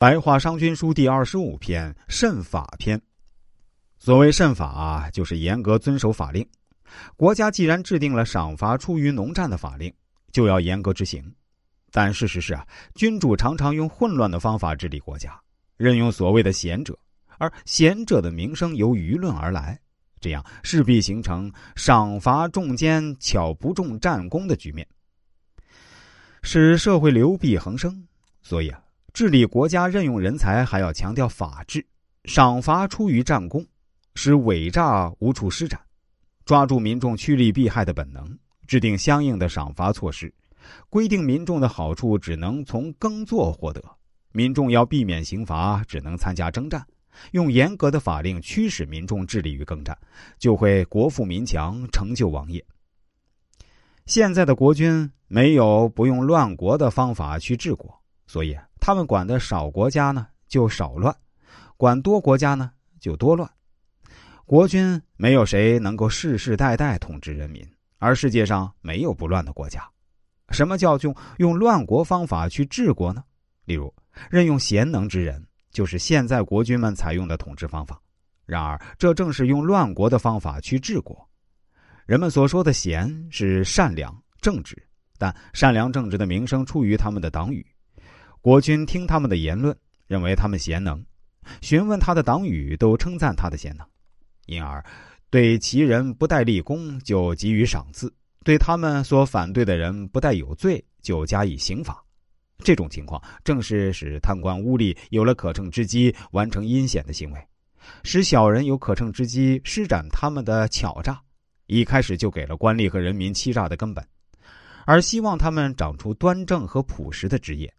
白话商君书第二十五篇慎法篇。所谓慎法，就是严格遵守法令。国家既然制定了赏罚出于农战的法令，就要严格执行。但事实是啊，君主常常用混乱的方法治理国家，任用所谓的贤者，而贤者的名声由舆论而来，这样势必形成赏罚重奸、巧不重战功的局面，使社会流弊横生。所以啊。治理国家任用人才还要强调法治，赏罚出于战功，使伪诈无处施展，抓住民众趋利避害的本能，制定相应的赏罚措施，规定民众的好处只能从耕作获得，民众要避免刑罚，只能参加征战，用严格的法令驱使民众致力于耕战，就会国富民强，成就王业。现在的国君没有不用乱国的方法去治国，所以。他们管的少国家呢，就少乱；管多国家呢，就多乱。国君没有谁能够世世代代统治人民，而世界上没有不乱的国家。什么叫用用乱国方法去治国呢？例如，任用贤能之人，就是现在国君们采用的统治方法。然而，这正是用乱国的方法去治国。人们所说的贤是善良正直，但善良正直的名声出于他们的党羽。国君听他们的言论，认为他们贤能；询问他的党羽，都称赞他的贤能，因而对其人不待立功就给予赏赐，对他们所反对的人不待有罪就加以刑罚。这种情况正是使贪官污吏有了可乘之机完成阴险的行为，使小人有可乘之机施展他们的巧诈，一开始就给了官吏和人民欺诈的根本，而希望他们长出端正和朴实的职业。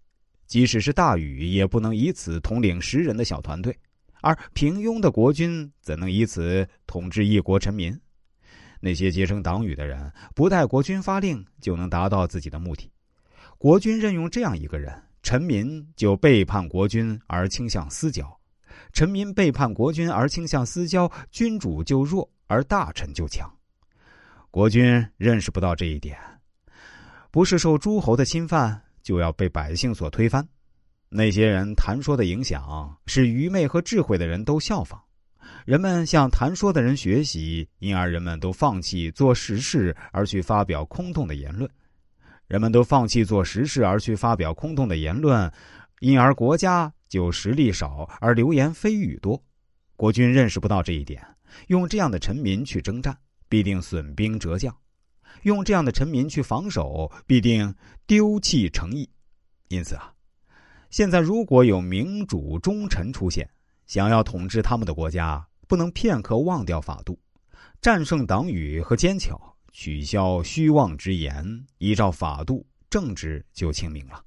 即使是大禹，也不能以此统领十人的小团队，而平庸的国君怎能以此统治一国臣民？那些结成党羽的人，不待国君发令，就能达到自己的目的。国君任用这样一个人，臣民就背叛国君而倾向私交；臣民背叛国君而倾向私交，君主就弱，而大臣就强。国君认识不到这一点，不是受诸侯的侵犯。就要被百姓所推翻，那些人谈说的影响，使愚昧和智慧的人都效仿，人们向谈说的人学习，因而人们都放弃做实事，而去发表空洞的言论。人们都放弃做实事，而去发表空洞的言论，因而国家就实力少，而流言蜚语多。国君认识不到这一点，用这样的臣民去征战，必定损兵折将。用这样的臣民去防守，必定丢弃诚意。因此啊，现在如果有明主忠臣出现，想要统治他们的国家，不能片刻忘掉法度，战胜党羽和奸巧，取消虚妄之言，依照法度，政治就清明了。